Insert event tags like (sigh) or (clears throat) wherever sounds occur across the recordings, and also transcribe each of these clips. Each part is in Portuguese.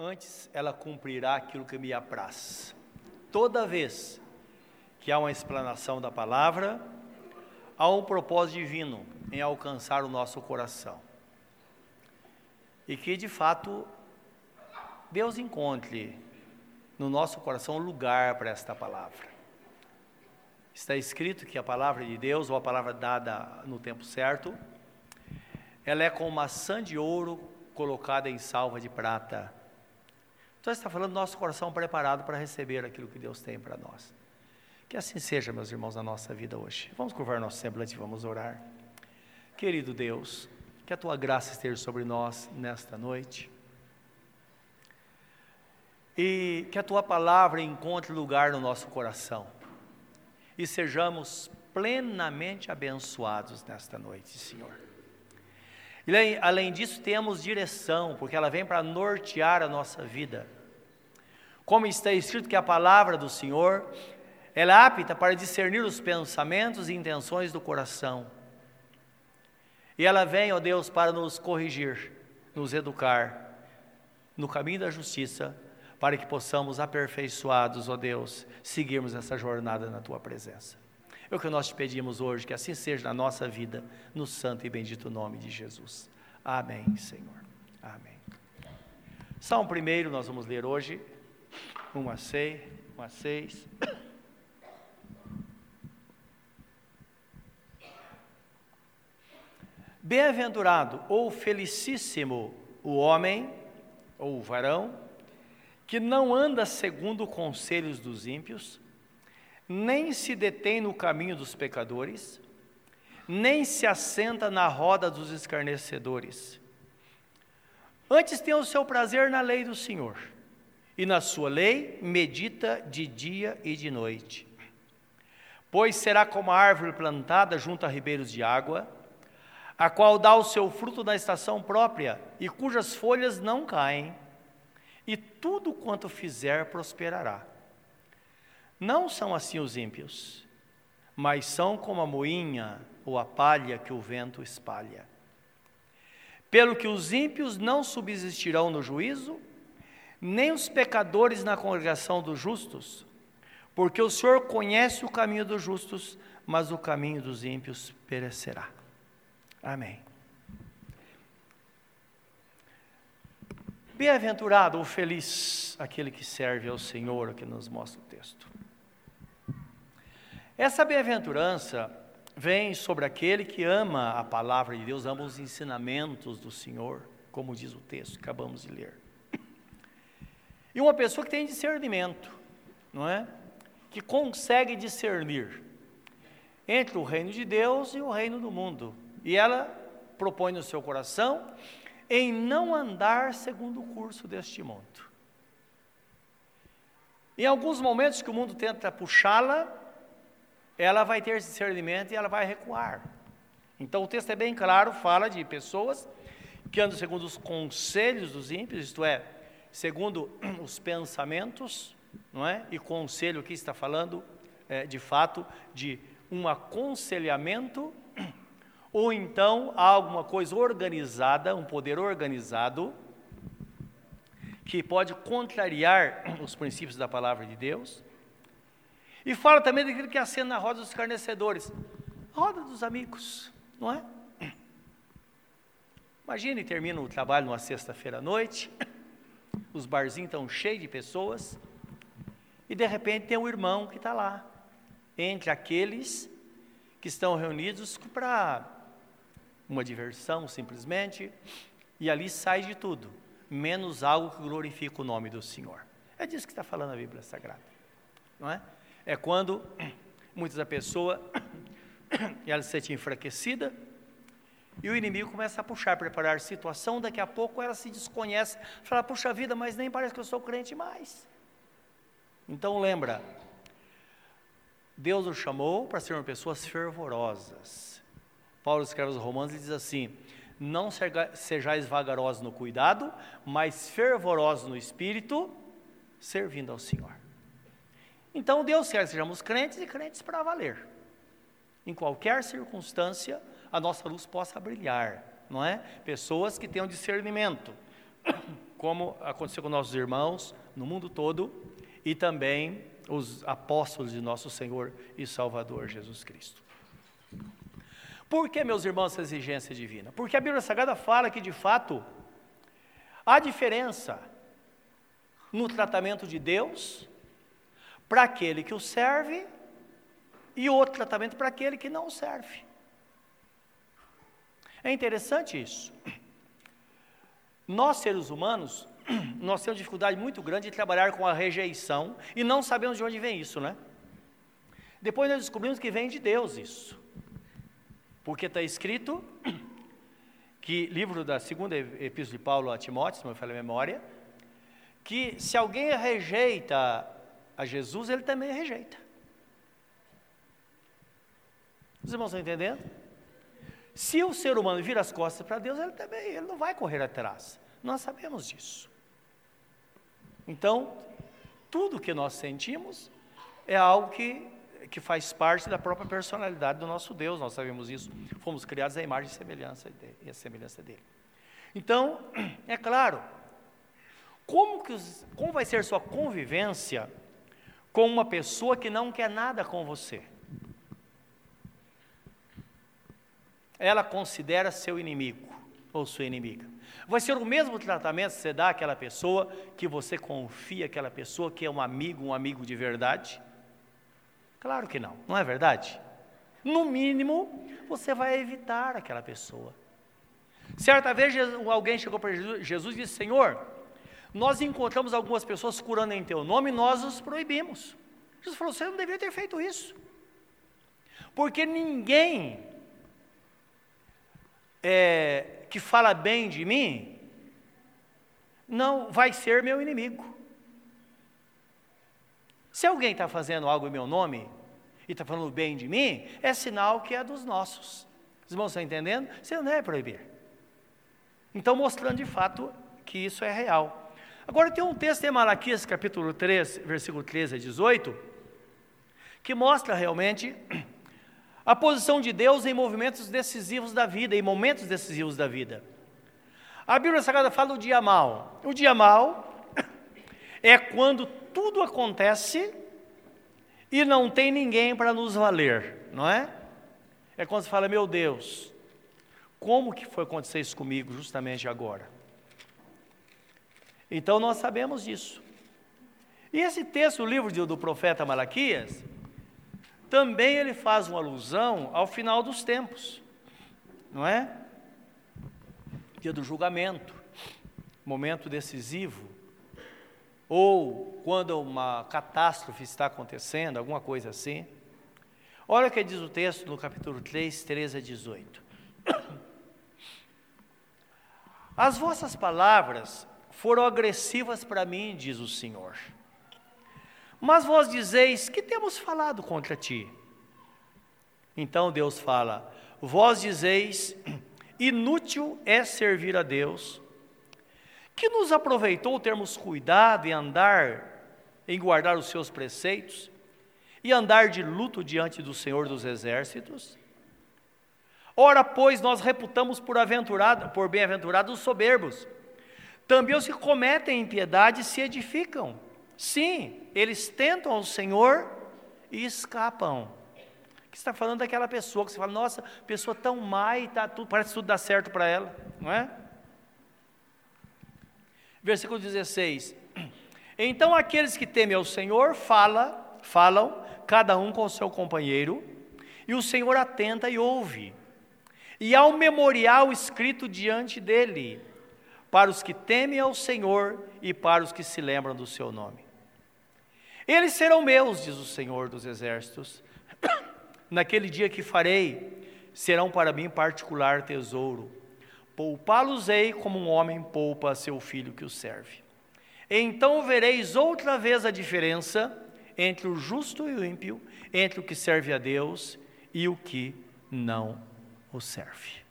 antes ela cumprirá aquilo que me apraz. Toda vez que há uma explanação da palavra, há um propósito divino em alcançar o nosso coração. E que de fato Deus encontre no nosso coração lugar para esta palavra. Está escrito que a palavra de Deus, ou a palavra dada no tempo certo, ela é como maçã de ouro colocada em salva de prata. Então está falando do nosso coração preparado para receber aquilo que Deus tem para nós. Que assim seja, meus irmãos, na nossa vida hoje. Vamos curvar nosso semblante e vamos orar. Querido Deus, que a tua graça esteja sobre nós nesta noite e que a tua palavra encontre lugar no nosso coração e sejamos plenamente abençoados nesta noite, Senhor. E além disso, temos direção, porque ela vem para nortear a nossa vida. Como está escrito que a palavra do Senhor, ela é apta para discernir os pensamentos e intenções do coração. E ela vem, ó Deus, para nos corrigir, nos educar no caminho da justiça para que possamos, aperfeiçoados, ó Deus, seguirmos essa jornada na tua presença. É o que nós te pedimos hoje, que assim seja na nossa vida, no santo e bendito nome de Jesus. Amém, Senhor. Amém. Salmo primeiro, nós vamos ler hoje, 1 a 6. 1 a 6. Bem-aventurado ou felicíssimo o homem, ou o varão, que não anda segundo conselhos dos ímpios, nem se detém no caminho dos pecadores, nem se assenta na roda dos escarnecedores. Antes tem o seu prazer na lei do Senhor, e na sua lei medita de dia e de noite. Pois será como a árvore plantada junto a ribeiros de água, a qual dá o seu fruto na estação própria e cujas folhas não caem e tudo quanto fizer prosperará. Não são assim os ímpios, mas são como a moinha ou a palha que o vento espalha. Pelo que os ímpios não subsistirão no juízo, nem os pecadores na congregação dos justos, porque o Senhor conhece o caminho dos justos, mas o caminho dos ímpios perecerá. Amém. Bem-aventurado ou feliz aquele que serve ao Senhor, que nos mostra o texto. Essa bem-aventurança vem sobre aquele que ama a palavra de Deus, ama os ensinamentos do Senhor, como diz o texto que acabamos de ler. E uma pessoa que tem discernimento, não é? Que consegue discernir entre o reino de Deus e o reino do mundo. E ela propõe no seu coração em não andar segundo o curso deste mundo. Em alguns momentos que o mundo tenta puxá-la, ela vai ter discernimento e ela vai recuar. Então o texto é bem claro, fala de pessoas que andam segundo os conselhos dos ímpios, isto é, segundo (clears throat) os pensamentos, não é? E conselho aqui está falando, é, de fato, de um aconselhamento (clears throat) ou então há alguma coisa organizada, um poder organizado, que pode contrariar (clears throat) os princípios da palavra de Deus. E fala também daquilo que acena na roda dos escarnecedores, roda dos amigos, não é? Imagine, termina o trabalho numa sexta-feira à noite, (coughs) os barzinhos estão cheios de pessoas, e de repente tem um irmão que está lá, entre aqueles que estão reunidos para uma diversão simplesmente, e ali sai de tudo, menos algo que glorifica o nome do Senhor. É disso que está falando a Bíblia Sagrada, não é? É quando muitas da pessoa ela se sente enfraquecida e o inimigo começa a puxar, preparar situação, daqui a pouco ela se desconhece, fala, puxa vida, mas nem parece que eu sou crente mais. Então lembra, Deus o chamou para sermos pessoas fervorosas, Paulo escreve aos Romanos e diz assim: Não sejais vagarosos no cuidado, mas fervorosos no espírito, servindo ao Senhor. Então Deus quer que sejamos crentes e crentes para valer. Em qualquer circunstância, a nossa luz possa brilhar, não é? Pessoas que tenham discernimento. (coughs) como aconteceu com nossos irmãos no mundo todo e também os apóstolos de nosso Senhor e Salvador Jesus Cristo. Por que, meus irmãos, essa exigência divina? Porque a Bíblia Sagrada fala que, de fato, há diferença no tratamento de Deus para aquele que o serve e outro tratamento para aquele que não o serve. É interessante isso. Nós, seres humanos, (clears throat) nós temos dificuldade muito grande de trabalhar com a rejeição e não sabemos de onde vem isso, né? Depois nós descobrimos que vem de Deus isso. Porque está escrito (clears throat) que, livro da segunda epístola de Paulo a Timóteo, se não me falha a memória, que se alguém rejeita a Jesus, ele também rejeita. Os irmãos estão entendendo? Se o ser humano vira as costas para Deus, ele também ele não vai correr atrás. Nós sabemos disso. Então, tudo que nós sentimos é algo que que faz parte da própria personalidade do nosso Deus, nós sabemos isso. Fomos criados à imagem e semelhança e a semelhança dele. Então, (clears throat) é claro, como, que, como vai ser sua convivência com uma pessoa que não quer nada com você? Ela considera seu inimigo ou sua inimiga. Vai ser o mesmo tratamento que você dá àquela pessoa que você confia aquela pessoa que é um amigo, um amigo de verdade? Claro que não, não é verdade? No mínimo, você vai evitar aquela pessoa. Certa vez alguém chegou para Jesus, e disse: Senhor, nós encontramos algumas pessoas curando em teu nome nós os proibimos. Jesus falou: Você não deveria ter feito isso. Porque ninguém é, que fala bem de mim não vai ser meu inimigo. Se alguém está fazendo algo em meu nome e está falando bem de mim, é sinal que é dos nossos. Os irmãos estão entendendo? Você não deve proibir. Então, mostrando de fato que isso é real. Agora, tem um texto em Malaquias, capítulo 3, versículo 13 a 18, que mostra realmente a posição de Deus em movimentos decisivos da vida, em momentos decisivos da vida. A Bíblia Sagrada fala do dia mal. O dia mal (coughs) é quando tudo acontece e não tem ninguém para nos valer, não é? É quando você fala, meu Deus, como que foi acontecer isso comigo justamente agora? Então nós sabemos disso. E esse texto, o livro do profeta Malaquias, também ele faz uma alusão ao final dos tempos, não é? Dia do julgamento, momento decisivo, ou quando uma catástrofe está acontecendo, alguma coisa assim. Olha o que diz o texto no capítulo 3, 13 a 18. (coughs) As vossas palavras foram agressivas para mim, diz o Senhor. Mas vós dizeis: Que temos falado contra ti? Então Deus fala: Vós dizeis: (clears throat) Inútil é servir a Deus que nos aproveitou termos cuidado em andar, em guardar os seus preceitos e andar de luto diante do Senhor dos Exércitos? Ora, pois, nós reputamos por, por bem-aventurados os soberbos. Também os que cometem impiedade se edificam. Sim, eles tentam ao Senhor e escapam. Que está falando daquela pessoa que você fala, nossa, pessoa tão má e tá, tudo, parece que tudo dá certo para ela, não é? Versículo 16. (clears throat) Então aqueles que temem ao Senhor fala, falam, cada um com o seu companheiro, e o Senhor atenta e ouve. E há um memorial escrito diante dele, para os que temem ao Senhor e para os que se lembram do seu nome. Eles serão meus, diz o Senhor dos exércitos. (coughs) Naquele dia que farei, serão para mim particular tesouro Poupá-los-ei como um homem poupa a seu filho que o serve. Então vereis outra vez a diferença entre o justo e o ímpio, entre o que serve a Deus e o que não o serve.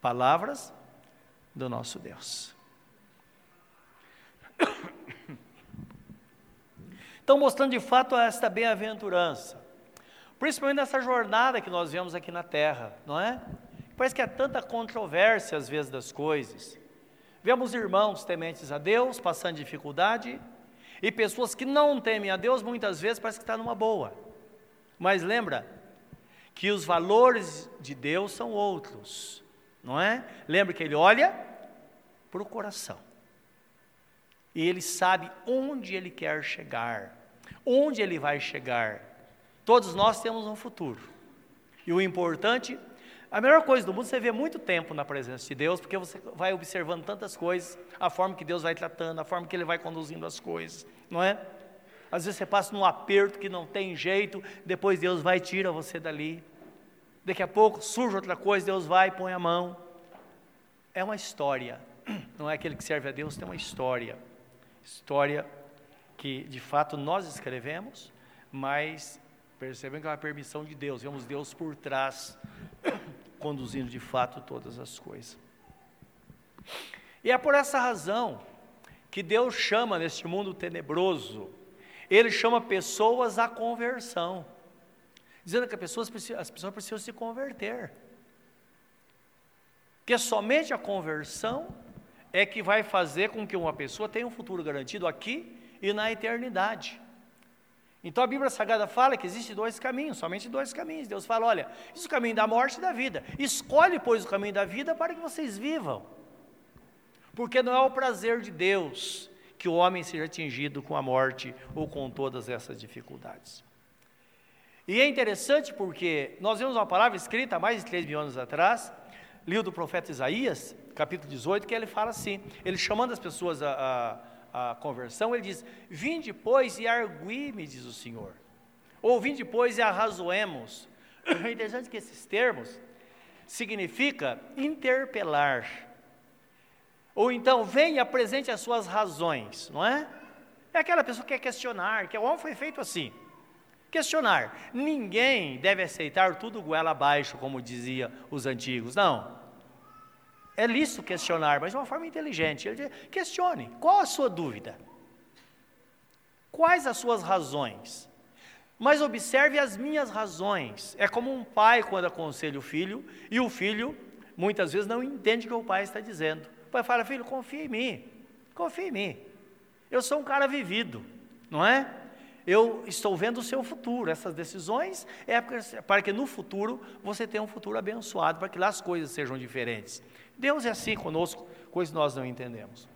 Palavras do nosso Deus. (coughs) Então, mostrando de fato esta bem-aventurança, principalmente nessa jornada que nós vemos aqui na terra, não é? Parece que há tanta controvérsia às vezes das coisas. Vemos irmãos tementes a Deus passando dificuldade e pessoas que não temem a Deus muitas vezes parece que está numa boa. Mas lembra que os valores de Deus são outros, não é? Lembra que ele olha para o coração. E ele sabe onde ele quer chegar, onde ele vai chegar. Todos nós temos um futuro. E o importante, a melhor coisa do mundo você ver muito tempo na presença de Deus, porque você vai observando tantas coisas, a forma que Deus vai tratando, a forma que Ele vai conduzindo as coisas, não é? Às vezes você passa num aperto que não tem jeito, depois Deus vai e tira você dali. Daqui a pouco surge outra coisa, Deus vai e põe a mão. É uma história, (clears throat) não é aquele que serve a Deus, tem uma história. História que de fato nós escrevemos, mas percebem que é uma permissão de Deus, vemos Deus por trás, (clears throat) conduzindo de fato todas as coisas. E é por essa razão que Deus chama neste mundo tenebroso, Ele chama pessoas à conversão, dizendo que as pessoas, as pessoas precisam se converter. Que somente a conversão é que vai fazer com que uma pessoa tenha um futuro garantido aqui e na eternidade. Então a Bíblia Sagrada fala que existem dois caminhos, somente dois caminhos. Deus fala: olha, isso é o caminho da morte e da vida. Escolhe, pois, o caminho da vida para que vocês vivam. Porque não é o prazer de Deus que o homem seja atingido com a morte ou com todas essas dificuldades. E é interessante porque nós vemos uma palavra escrita há mais de três mil anos atrás, livro do profeta Isaías, capítulo 18, que ele fala assim, ele chamando as pessoas à, à, à conversão, ele diz, vinde pois e argui-me, diz o Senhor, ou vinde pois e arrazoemos. (clears throat) É interessante que esses termos significa interpelar, ou então venha apresente as suas razões, não é? É aquela pessoa que quer questionar, que o homem foi feito assim. Questionar. Ninguém deve aceitar tudo goela abaixo, como dizia os antigos. Não. É lícito questionar, mas de uma forma inteligente. Diz, questione, qual a sua dúvida? Quais as suas razões? Mas observe as minhas razões. É como um pai quando aconselha o filho, e o filho muitas vezes não entende o que o pai está dizendo. O pai fala, filho, confia em mim, confia em mim. Eu sou um cara vivido, não é? Eu estou vendo o seu futuro. Essas decisões é para que no futuro você tenha um futuro abençoado, para que lá as coisas sejam diferentes. Deus é assim conosco, coisas nós não entendemos.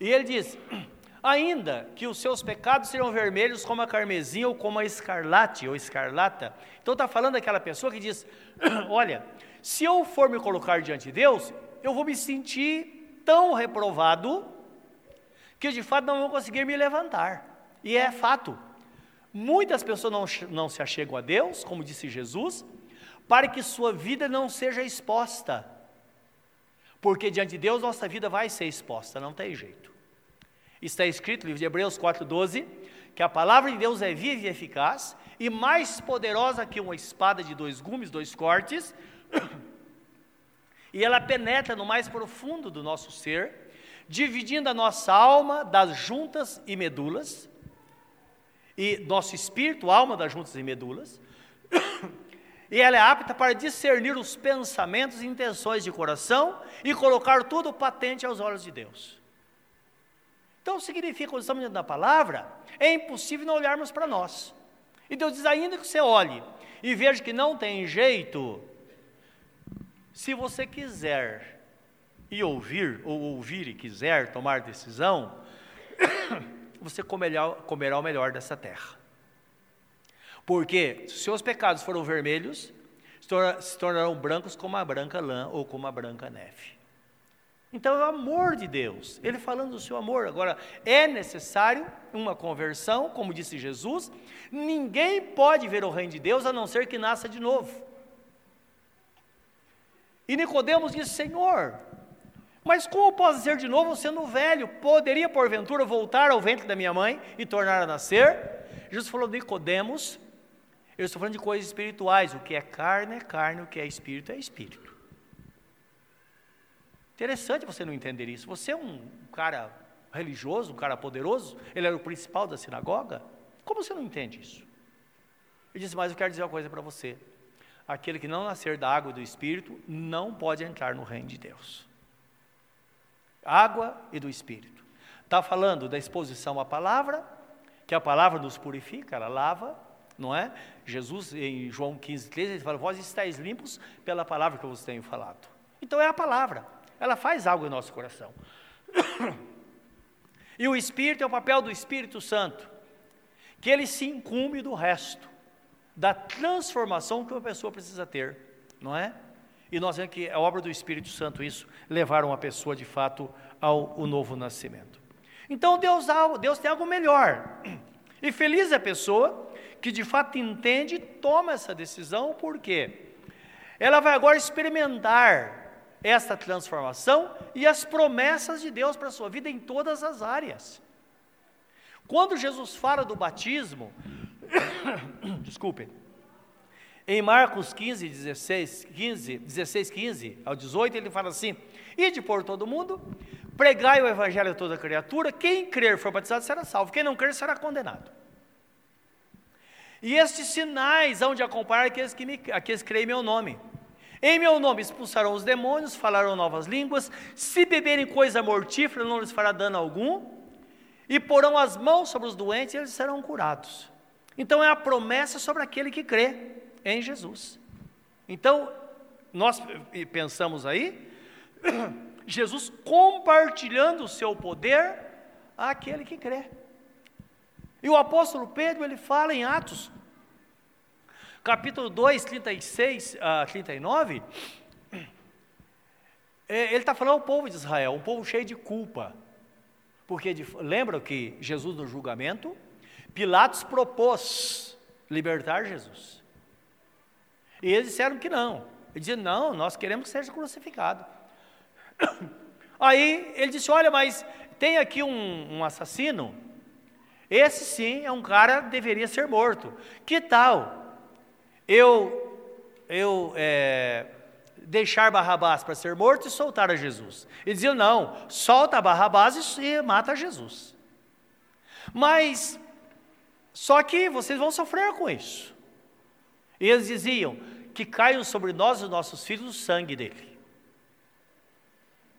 E ele diz: (clears throat) ainda que os seus pecados sejam vermelhos como a carmesim ou como a escarlate ou escarlata. Então está falando daquela pessoa que diz: (clears throat) olha, se eu for me colocar diante de Deus, eu vou me sentir tão reprovado que de fato não vou conseguir me levantar. E é fato. Muitas pessoas não, não se achegam a Deus, como disse Jesus, para que sua vida não seja exposta. Porque diante de Deus nossa vida vai ser exposta, não tem jeito. Está escrito no livro de Hebreus 4,12 que a palavra de Deus é viva e eficaz e mais poderosa que uma espada de dois gumes, dois cortes, (coughs) e ela penetra no mais profundo do nosso ser, dividindo a nossa alma das juntas e medulas, e nosso espírito, alma das juntas e medulas, (coughs) e ela é apta para discernir os pensamentos e intenções de coração e colocar tudo patente aos olhos de Deus. Então significa, quando estamos dentro da palavra, é impossível não olharmos para nós. E Deus diz, ainda que você olhe e veja que não tem jeito, se você quiser e ouvir, ou ouvir e quiser tomar decisão, (coughs) você comerá, comerá o melhor dessa terra. Porque se seus pecados foram vermelhos, se tornarão brancos como a branca lã ou como a branca neve. Então é o amor de Deus, ele falando do seu amor. Agora, é necessário uma conversão, como disse Jesus, ninguém pode ver o reino de Deus a não ser que nasça de novo. E Nicodemos disse: Senhor, mas como posso ser de novo sendo velho? Poderia porventura voltar ao ventre da minha mãe e tornar a nascer? Jesus falou: Nicodemos, eu estou falando de coisas espirituais. O que é carne é carne, o que é espírito é espírito. Interessante você não entender isso. Você é um cara religioso, um cara poderoso, ele era o principal da sinagoga. Como você não entende isso? Ele disse: Mas eu quero dizer uma coisa para você. Aquele que não nascer da água e do espírito não pode entrar no reino de Deus. Água e do Espírito. Está falando da exposição à palavra, que a palavra nos purifica, ela lava, não é? Jesus, em João 15, 13, ele fala: Vós estáis limpos pela palavra que eu vos tenho falado. Então é a palavra, ela faz algo em nosso coração. (coughs) E o Espírito é o papel do Espírito Santo, que ele se incumbe do resto, da transformação que uma pessoa precisa ter, não é? E nós vemos que é obra do Espírito Santo isso, levar uma pessoa de fato ao o novo nascimento. Então Deus, Deus tem algo melhor. E feliz é a pessoa que de fato entende e toma essa decisão, porque ela vai agora experimentar esta transformação e as promessas de Deus para a sua vida em todas as áreas. Quando Jesus fala do batismo, (coughs) desculpe, em Marcos 15, 16, 15, 16, 15 ao 18, ele fala assim: Ide por todo mundo, pregai o evangelho a toda criatura, quem crer for batizado será salvo, quem não crer será condenado. E estes sinais hão de acompanhar aqueles que, me, aqueles que creem em meu nome. Em meu nome expulsarão os demônios, falarão novas línguas, se beberem coisa mortífera não lhes fará dano algum, e porão as mãos sobre os doentes e eles serão curados. Então é a promessa sobre aquele que crê em Jesus. Então, nós pensamos aí, (clears throat) Jesus compartilhando o seu poder àquele que crê. E o apóstolo Pedro, ele fala em Atos capítulo 2, 36 a 39, é, ele está falando ao povo de Israel, um povo cheio de culpa. Porque lembra que Jesus no julgamento, Pilatos propôs libertar Jesus. E eles disseram que não. Ele disse: não, nós queremos que seja crucificado. (coughs) Aí ele disse: olha, mas tem aqui um, um assassino. Esse sim é um cara que deveria ser morto. Que tal? eu, eu é, deixar Barrabás para ser morto e soltar a Jesus. Ele dizia: não, solta Barrabás e mata Jesus. Mas, só que vocês vão sofrer com isso. E eles diziam: que caiam sobre nós e nossos filhos o sangue dele.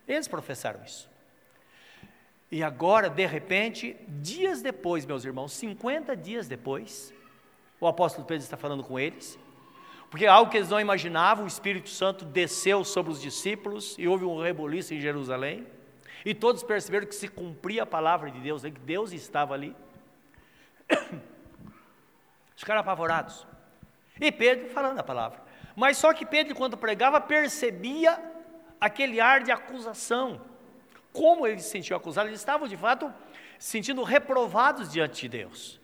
Eles professaram isso. E agora, de repente, dias depois, meus irmãos, 50 dias depois, o apóstolo Pedro está falando com eles, porque algo que eles não imaginavam, o Espírito Santo desceu sobre os discípulos e houve um reboliço em Jerusalém. E todos perceberam que se cumpria a palavra de Deus, que Deus estava ali. (coughs) Ficaram apavorados. E Pedro falando a palavra. Mas só que Pedro, quando pregava, percebia aquele ar de acusação. Como eles se sentiam acusados, eles estavam de fato sentindo reprovados diante de Deus.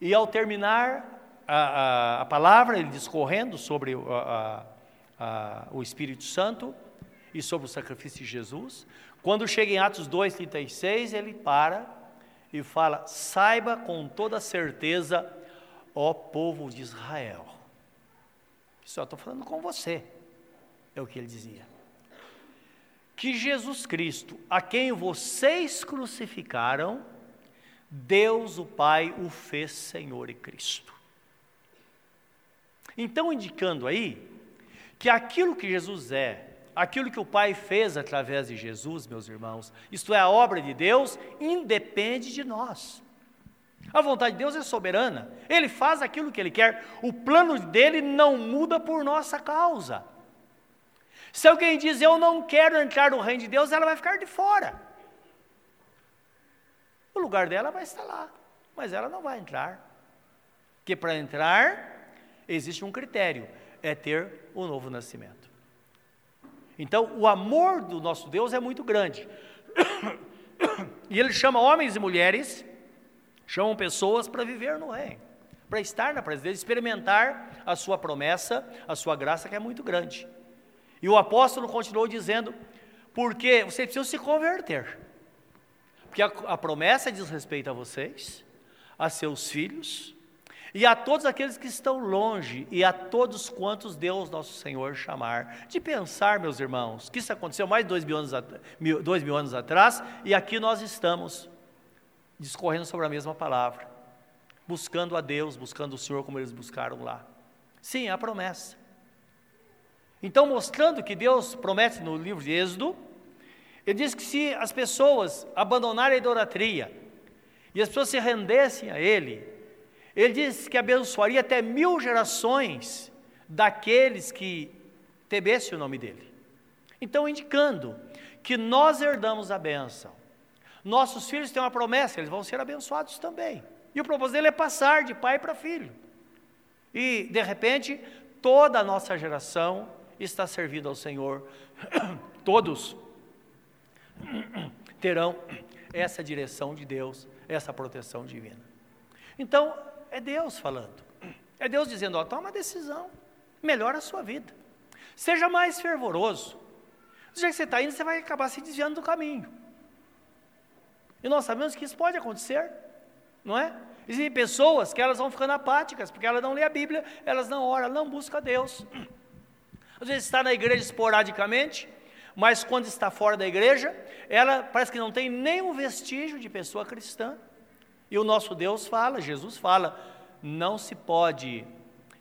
E ao terminar a, a, a palavra, ele discorrendo sobre a, o Espírito Santo e sobre o sacrifício de Jesus. Quando chega em Atos 2,36, ele para e fala: Saiba com toda certeza, ó povo de Israel. Só estou falando com você, é o que ele dizia que Jesus Cristo, a quem vocês crucificaram, Deus o Pai o fez Senhor e Cristo. Então, indicando aí que aquilo que Jesus é, aquilo que o Pai fez através de Jesus, meus irmãos, isto é a obra de Deus, independe de nós. A vontade de Deus é soberana, Ele faz aquilo que Ele quer, o plano dele não muda por nossa causa. Se alguém diz eu não quero entrar no reino de Deus, ela vai ficar de fora. O lugar dela vai estar lá, mas ela não vai entrar. Porque para entrar, existe um critério: é ter o novo nascimento. Então, o amor do nosso Deus é muito grande. (coughs) E ele chama homens e mulheres, chamam pessoas para viver no reino, para estar na presença experimentar a sua promessa, a sua graça que é muito grande. E o apóstolo continuou dizendo: porque vocês precisam se converter. Porque a, a promessa diz respeito a vocês, a seus filhos, e a todos aqueles que estão longe, e a todos quantos Deus nosso Senhor chamar. De pensar, meus irmãos, que isso aconteceu mais de dois mil anos, dois mil anos atrás, e aqui nós estamos discorrendo sobre a mesma palavra, buscando a Deus, buscando o Senhor como eles buscaram lá. Sim, a promessa. Então, mostrando que Deus promete no livro de Êxodo, Ele diz que se as pessoas abandonarem a idolatria e as pessoas se rendessem a Ele, Ele diz que abençoaria até mil gerações daqueles que temessem o nome dEle. Então, indicando que nós herdamos a bênção, nossos filhos têm uma promessa, eles vão ser abençoados também. E o propósito dele é passar de pai para filho. E, de repente, toda a nossa geração está servindo ao Senhor. (clears throat) Todos (clears throat) terão essa direção de Deus, essa proteção divina. Então, é Deus falando. É Deus dizendo: ó, toma decisão, melhora a sua vida. Seja mais fervoroso. Jeito que você está indo, você vai acabar se desviando do caminho. E nós sabemos que isso pode acontecer, não é? Existem pessoas que elas vão ficando apáticas, porque elas não lê a Bíblia, elas não oram, não buscam a Deus. Às vezes está na igreja esporadicamente, mas quando está fora da igreja, ela parece que não tem nenhum vestígio de pessoa cristã. E o nosso Deus fala, Jesus fala, não se pode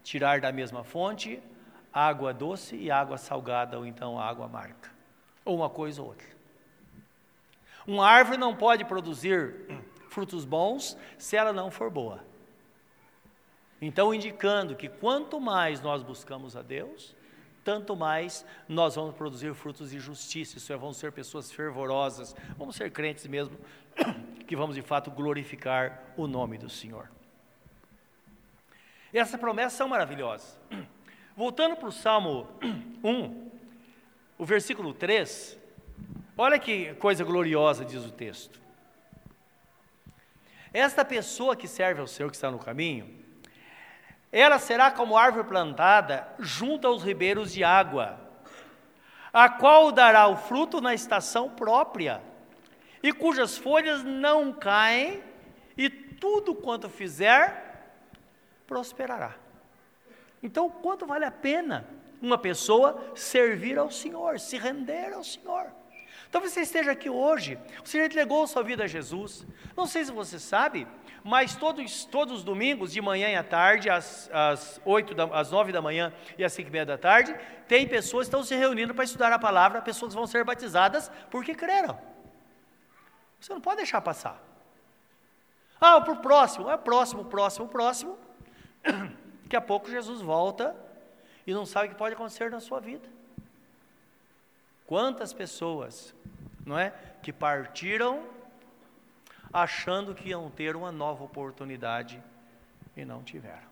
tirar da mesma fonte água doce e água salgada, ou então água amarga, ou uma coisa ou outra. Uma árvore não pode produzir frutos bons se ela não for boa. Então, indicando que quanto mais nós buscamos a Deus, tanto mais nós vamos produzir frutos de justiça, isso é, vamos ser pessoas fervorosas, vamos ser crentes mesmo, (coughs) que vamos de fato glorificar o nome do Senhor. E essas promessas são maravilhosas. (coughs) Voltando para o Salmo 1, (coughs) o versículo 3, Olha que coisa gloriosa diz o texto. Esta pessoa que serve ao Senhor, que está no caminho, ela será como árvore plantada junto aos ribeiros de água, a qual dará o fruto na estação própria, e cujas folhas não caem, e tudo quanto fizer prosperará. Então, quanto vale a pena uma pessoa servir ao Senhor, se render ao Senhor? Talvez você esteja aqui hoje, você já entregou sua vida a Jesus. Não sei se você sabe, mas todos, todos os domingos, de manhã e à tarde, às, às, 8 da, às 9 da manhã e às 5 e meia da tarde, tem pessoas que estão se reunindo para estudar a palavra, pessoas vão ser batizadas porque creram. Você não pode deixar passar. Ah, para o próximo, é próximo, próximo, próximo. (coughs) Daqui a pouco Jesus volta e não sabe o que pode acontecer na sua vida. Quantas pessoas, não é, que partiram achando que iam ter uma nova oportunidade e não tiveram.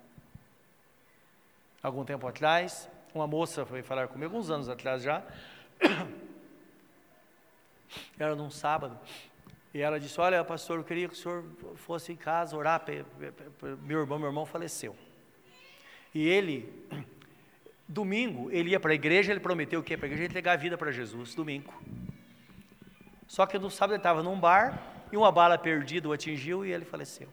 Algum tempo atrás, uma moça foi falar comigo, alguns anos atrás já, (coughs) era num sábado, e ela disse: Olha, pastor, eu queria que o senhor fosse em casa orar. Meu irmão, meu irmão faleceu. E ele (coughs) Domingo, ele ia para a igreja, ele prometeu o quê? Para a igreja entregar a vida para Jesus, domingo. Só que no sábado ele estava num bar e uma bala perdida o atingiu e ele faleceu.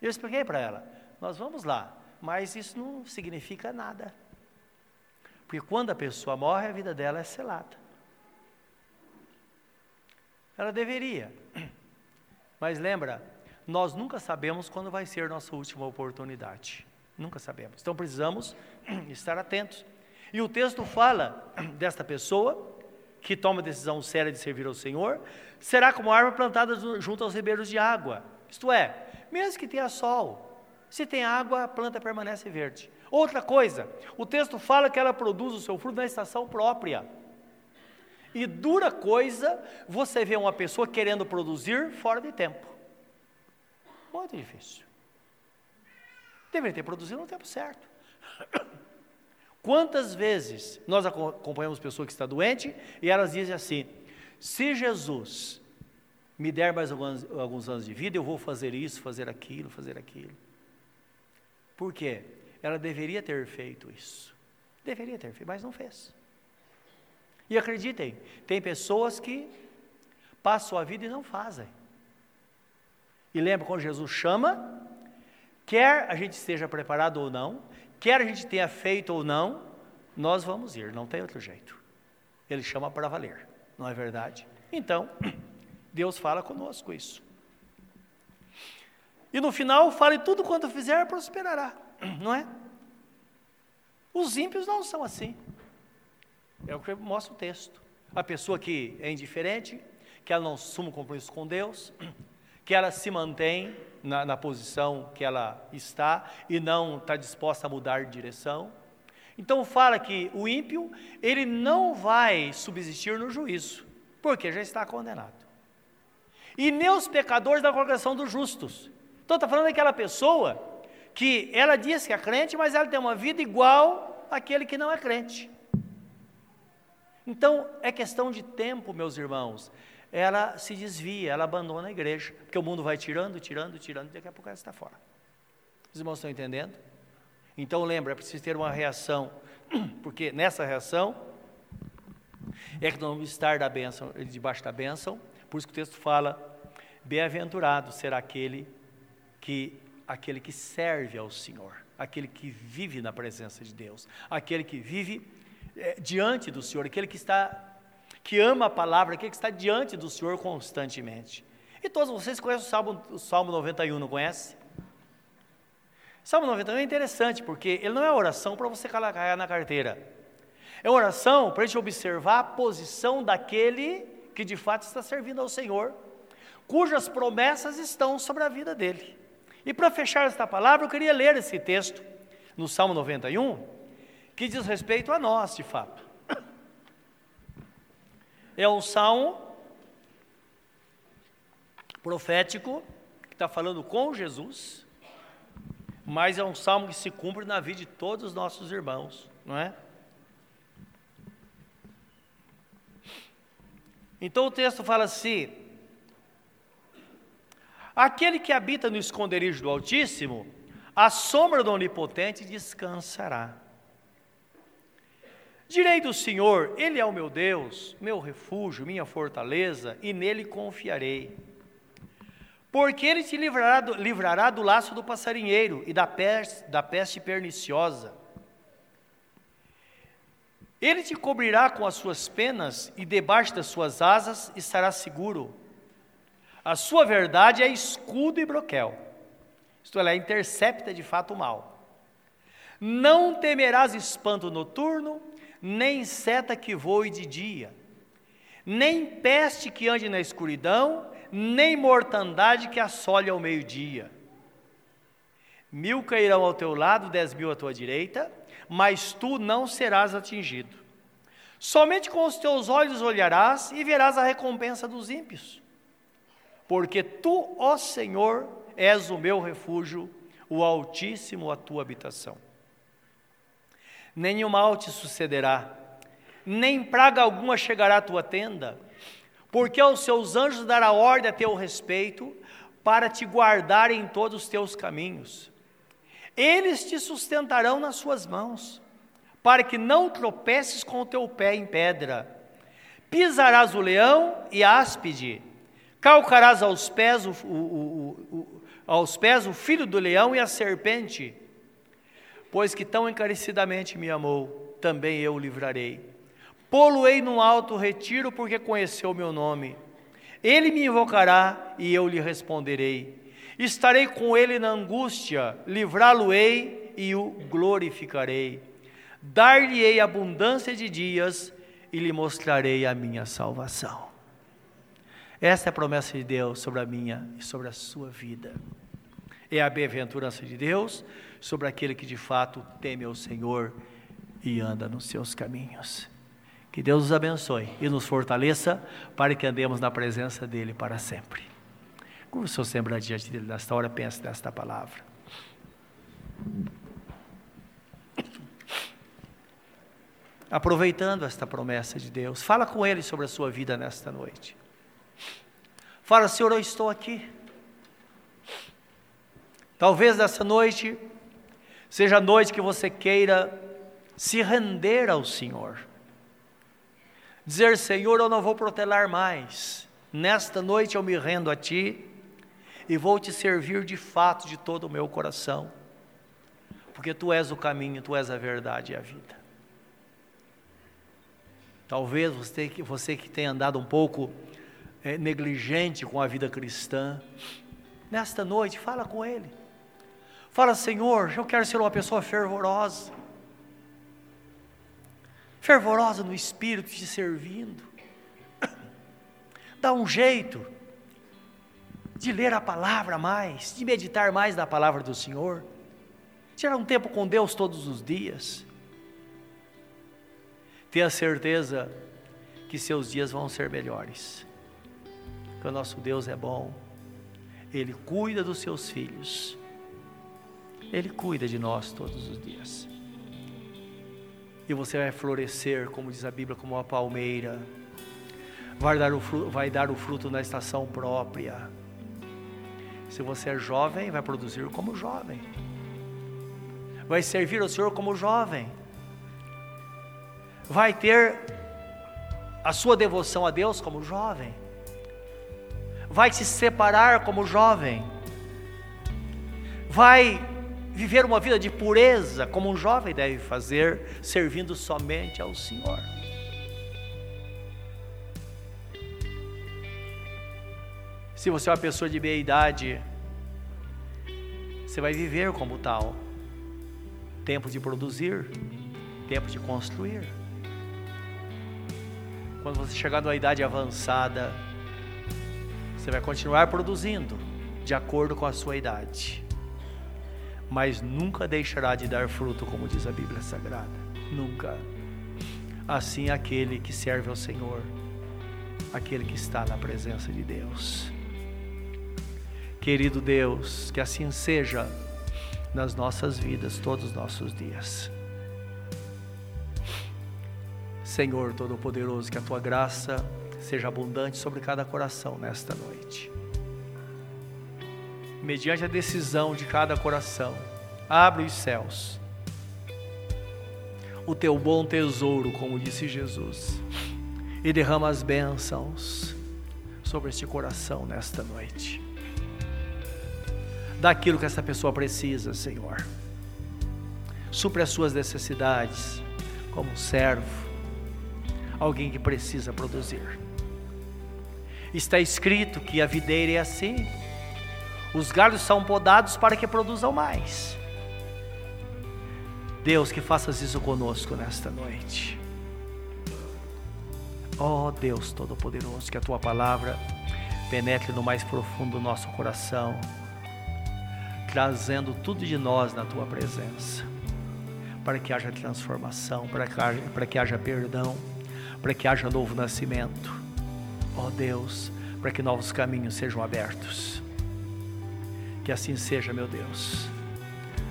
Eu expliquei para ela: nós vamos lá, mas isso não significa nada. Porque quando a pessoa morre, a vida dela é selada. Ela deveria. (clears throat) Mas lembra, nós nunca sabemos quando vai ser nossa última oportunidade. Nunca sabemos. Então precisamos (clears throat) estar atentos. E o texto fala (clears throat) desta pessoa que toma decisão séria de servir ao Senhor, será como árvore plantada junto aos ribeiros de água. Isto é, mesmo que tenha sol, se tem água, a planta permanece verde. Outra coisa, o texto fala que ela produz o seu fruto na estação própria. E dura coisa você vê uma pessoa querendo produzir fora de tempo. Muito difícil. Deveria ter produzido no tempo certo. (coughs) Quantas vezes nós acompanhamos pessoa que está doente e elas dizem assim: se Jesus me der mais alguns, alguns anos de vida, eu vou fazer isso, fazer aquilo, fazer aquilo. Por quê? Ela deveria ter feito isso. Deveria ter feito, mas não fez. E acreditem, tem pessoas que passam a vida e não fazem. E lembra quando Jesus chama, Quer a gente esteja preparado ou não, quer a gente tenha feito ou não, nós vamos ir, não tem outro jeito. Ele chama para valer, não é verdade? Então, (clears throat) Deus fala conosco isso. E no final, fale tudo quanto fizer, prosperará, (clears throat) não é? Os ímpios não são assim. É o que mostra o texto. A pessoa que é indiferente, que ela não assume compromisso com Deus, (clears throat) que ela se mantém na, na posição que ela está e não está disposta a mudar de direção. Então fala que o ímpio, ele não vai subsistir no juízo, porque já está condenado. E nem os pecadores da congregação dos justos. Então está falando daquela pessoa que ela diz que é crente, mas ela tem uma vida igual àquele que não é crente. Então é questão de tempo, meus irmãos. Ela se desvia, ela abandona a igreja, porque o mundo vai tirando, tirando, tirando, e daqui a pouco ela está fora. Os irmãos estão entendendo? Então lembra, é preciso ter uma reação, (clears throat) porque nessa reação é que nós vamos estar da bênção, debaixo da bênção, por isso que o texto fala, bem-aventurado será aquele que aquele que serve ao Senhor, aquele que vive na presença de Deus, aquele que vive é, diante do Senhor, aquele que está que ama a palavra, aquele que está diante do Senhor constantemente. E todos vocês conhecem o Salmo, o Salmo 91, não conhece? Salmo 91 é interessante, porque ele não é oração para você carregar na carteira. É oração para a gente observar a posição daquele que de fato está servindo ao Senhor, cujas promessas estão sobre a vida dele. E para fechar esta palavra, eu queria ler esse texto no Salmo 91, que diz respeito a nós, de fato. É um salmo profético que está falando com Jesus mas é um salmo que se cumpre na vida de todos os nossos irmãos, não é? Então o texto fala assim: Aquele que habita no esconderijo do Altíssimo, a sombra do Onipotente descansará. Direi do Senhor, Ele é o meu Deus, meu refúgio, minha fortaleza, e nele confiarei porque ele te livrará do, livrará do laço do passarinheiro e da peste, da peste perniciosa. Ele te cobrirá com as suas penas e debaixo das suas asas estará seguro. A sua verdade é escudo e broquel. Isto é, intercepta de fato o mal. Não temerás espanto noturno, nem seta que voe de dia, nem peste que ande na escuridão, nem mortandade que assole ao meio-dia. Mil cairão ao teu lado, dez mil à tua direita, mas tu não serás atingido. Somente com os teus olhos olharás e verás a recompensa dos ímpios. Porque tu, ó Senhor, és o meu refúgio, o Altíssimo a tua habitação. Nenhum mal te sucederá, nem praga alguma chegará à tua tenda, porque aos seus anjos dará ordem a teu respeito, para te guardar em todos os teus caminhos. Eles te sustentarão nas suas mãos, para que não tropeces com o teu pé em pedra. Pisarás o leão e a áspide, calcarás aos pés o, o, o, aos pés o filho do leão e a serpente. Pois que tão encarecidamente me amou, também eu o livrarei Pô-lo-ei num alto retiro, porque conheceu o meu nome. Ele me invocará e eu lhe responderei. Estarei com ele na angústia, livrá-lo-ei e o glorificarei. Dar-lhe-ei abundância de dias e lhe mostrarei a minha salvação. Esta é a promessa de Deus sobre a minha e sobre a sua vida. É a bem-aventurança de Deus sobre aquele que de fato teme ao Senhor e anda nos seus caminhos. Que Deus nos abençoe e nos fortaleça para que andemos na presença dEle para sempre. Como o Senhor sempre diante dele nesta hora, pense nesta palavra. Aproveitando esta promessa de Deus, fala com Ele sobre a sua vida nesta noite. Fala, Senhor, eu estou aqui. Talvez nessa noite seja a noite que você queira se render ao Senhor dizer: Senhor, eu não vou protelar mais, nesta noite eu me rendo a Ti e vou te servir de fato de todo o meu coração, porque Tu és o caminho, Tu és a verdade e a vida. Talvez você, você que tenha andado um pouco é, negligente com a vida cristã, nesta noite, fala com Ele. Fala, Senhor, eu quero ser uma pessoa fervorosa fervorosa no espírito, te servindo. Dá um jeito de ler a palavra mais, de meditar mais na palavra do Senhor. Tirar um tempo com Deus todos os dias. Tenha certeza que seus dias vão ser melhores. Que o nosso Deus é bom. Ele cuida dos seus filhos. Ele cuida de nós todos os dias. E você vai florescer, como diz a Bíblia, como uma palmeira. Vai dar o fruto, vai dar o fruto na estação própria. Se você é jovem, vai produzir como jovem. Vai servir ao Senhor como jovem. Vai ter a sua devoção a Deus como jovem. Vai se separar como jovem. Vai viver uma vida de pureza como um jovem deve fazer, servindo somente ao Senhor. Se você é uma pessoa de meia idade, você vai viver como tal. Tempo de produzir, tempo de construir. Quando você chegar numa idade avançada, você vai continuar produzindo de acordo com a sua idade. Mas nunca deixará de dar fruto, como diz a Bíblia Sagrada. Nunca. Assim aquele que serve ao Senhor, aquele que está na presença de Deus. Querido Deus, que assim seja nas nossas vidas, todos os nossos dias. Senhor Todo-Poderoso, que a tua graça seja abundante sobre cada coração nesta noite. Mediante a decisão de cada coração, abre os céus, o teu bom tesouro, como disse Jesus, e derrama as bênçãos sobre este coração nesta noite daquilo que essa pessoa precisa, Senhor. Supre as suas necessidades como servo, alguém que precisa produzir. Está escrito que a videira é assim: os galhos são podados para que produzam mais. Deus, que faças isso conosco nesta noite. Ó oh, Deus Todo-Poderoso, que a tua palavra penetre no mais profundo do nosso coração trazendo tudo de nós na tua presença, para que haja transformação, para que haja, para que haja perdão, para que haja novo nascimento. Ó oh Deus, para que novos caminhos sejam abertos. Que assim seja, meu Deus.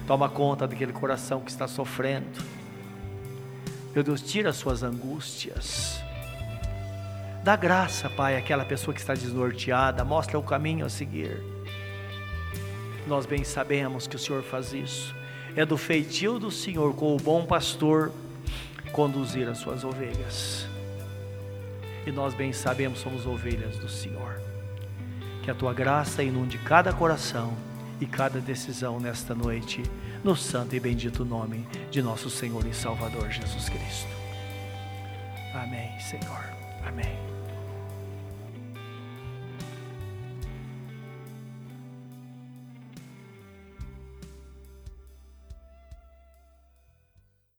Toma conta daquele coração que está sofrendo. Meu Deus, tira as suas angústias. Dá graça, Pai, àquela pessoa que está desnorteada, mostra o caminho a seguir nós bem sabemos que o Senhor faz isso. É do feitio do Senhor, com o bom pastor, conduzir as suas ovelhas. E nós bem sabemos, somos ovelhas do Senhor. Que a tua graça inunde cada coração e cada decisão nesta noite, no santo e bendito nome de nosso Senhor e Salvador Jesus Cristo. Amém, Senhor. Amém.